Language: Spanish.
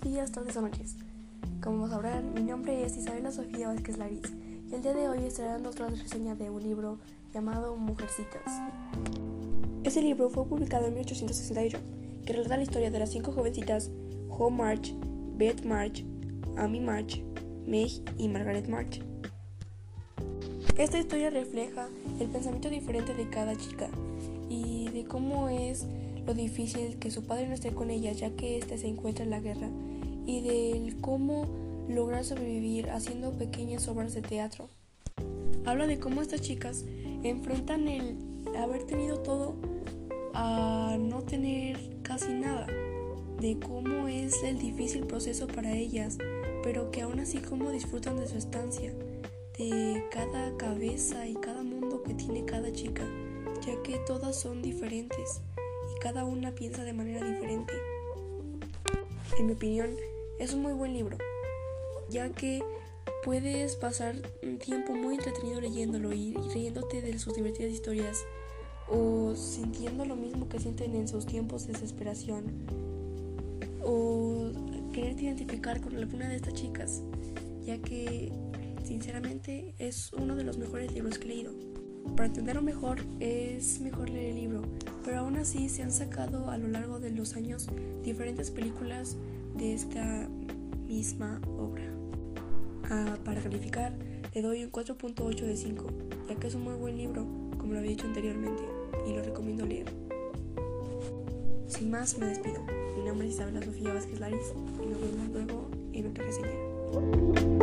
días, tardes o noches. Como sabrán, mi nombre es Isabela Sofía Vázquez Lariz y el día de hoy estaré dando otra reseña de un libro llamado Mujercitas. Este libro fue publicado en 1868, que relata la historia de las cinco jovencitas Home March, Beth March, Amy March, Meg y Margaret March. Esta historia refleja el pensamiento diferente de cada chica y de cómo es lo difícil que su padre no esté con ella ya que éste se encuentra en la guerra y del cómo lograr sobrevivir haciendo pequeñas obras de teatro. Habla de cómo estas chicas enfrentan el haber tenido todo a no tener casi nada, de cómo es el difícil proceso para ellas, pero que aún así cómo disfrutan de su estancia, de cada cabeza y cada mundo que tiene cada chica, ya que todas son diferentes cada una piensa de manera diferente. En mi opinión, es un muy buen libro, ya que puedes pasar un tiempo muy entretenido leyéndolo y riéndote de sus divertidas historias o sintiendo lo mismo que sienten en sus tiempos de desesperación o quererte identificar con alguna de estas chicas, ya que sinceramente es uno de los mejores libros que he leído. Para entenderlo mejor es mejor leer el libro, pero así se han sacado a lo largo de los años diferentes películas de esta misma obra. Ah, para calificar le doy un 4.8 de 5, ya que es un muy buen libro, como lo había dicho anteriormente, y lo recomiendo leer. Sin más, me despido. Mi nombre es Isabela Sofía Vázquez Laris y nos vemos luego en otra reseña.